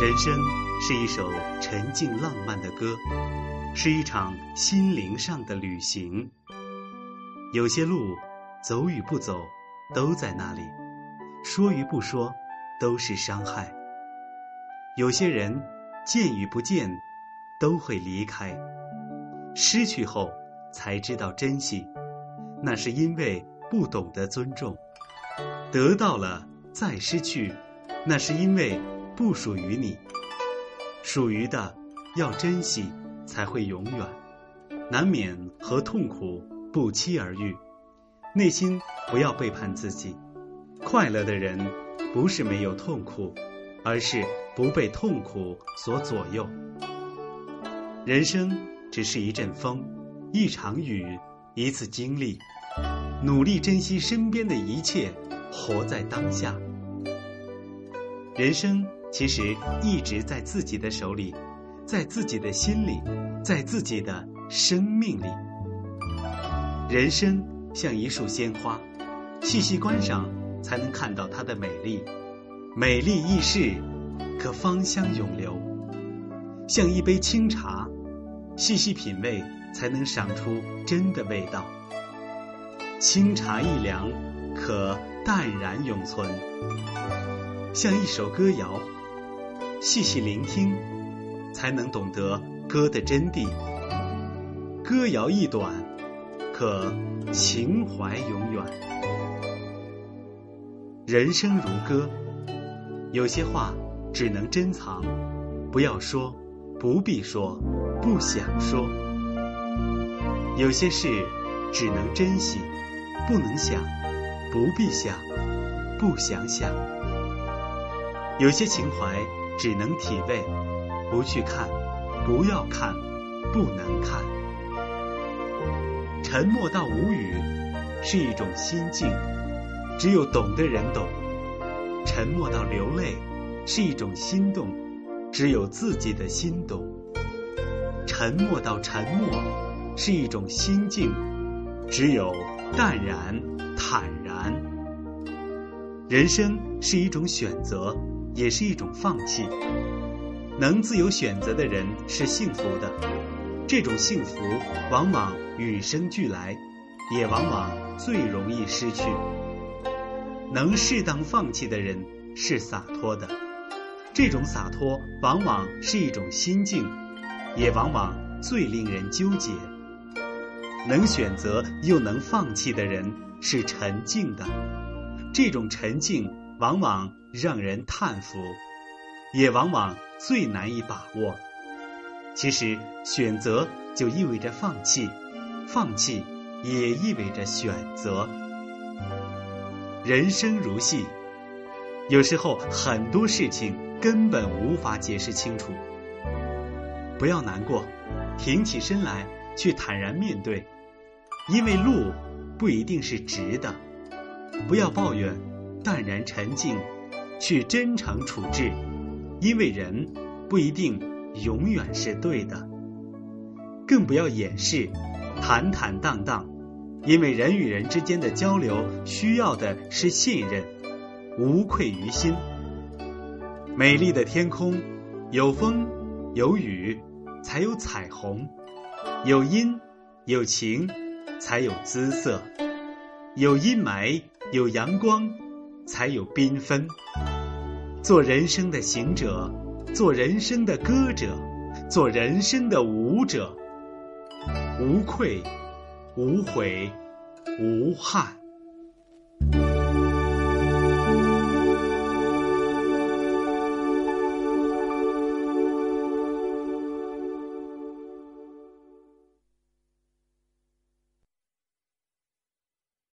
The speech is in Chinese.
人生是一首沉静浪漫的歌，是一场心灵上的旅行。有些路，走与不走，都在那里；说与不说，都是伤害。有些人，见与不见，都会离开。失去后才知道珍惜，那是因为不懂得尊重；得到了再失去，那是因为。不属于你，属于的要珍惜，才会永远。难免和痛苦不期而遇，内心不要背叛自己。快乐的人不是没有痛苦，而是不被痛苦所左右。人生只是一阵风，一场雨，一次经历。努力珍惜身边的一切，活在当下。人生。其实一直在自己的手里，在自己的心里，在自己的生命里。人生像一束鲜花，细细观赏才能看到它的美丽。美丽易逝，可芳香永留。像一杯清茶，细细品味才能赏出真的味道。清茶一凉，可淡然永存。像一首歌谣。细细聆听，才能懂得歌的真谛。歌谣一短，可情怀永远。人生如歌，有些话只能珍藏，不要说，不必说，不想说。有些事只能珍惜，不能想，不必想，不想想。有些情怀。只能体味，不去看，不要看，不能看。沉默到无语是一种心境，只有懂的人懂；沉默到流泪是一种心动，只有自己的心懂；沉默到沉默是一种心境，只有淡然坦然。人生是一种选择。也是一种放弃。能自由选择的人是幸福的，这种幸福往往与生俱来，也往往最容易失去。能适当放弃的人是洒脱的，这种洒脱往往是一种心境，也往往最令人纠结。能选择又能放弃的人是沉静的，这种沉静。往往让人叹服，也往往最难以把握。其实，选择就意味着放弃，放弃也意味着选择。人生如戏，有时候很多事情根本无法解释清楚。不要难过，挺起身来，去坦然面对，因为路不一定是直的。不要抱怨。淡然沉静，去真诚处置，因为人不一定永远是对的。更不要掩饰，坦坦荡荡，因为人与人之间的交流需要的是信任，无愧于心。美丽的天空，有风有雨，才有彩虹；有阴有晴，才有姿色；有阴霾有阳光。才有缤纷。做人生的行者，做人生的歌者，做人生的舞者，无愧，无悔，无憾。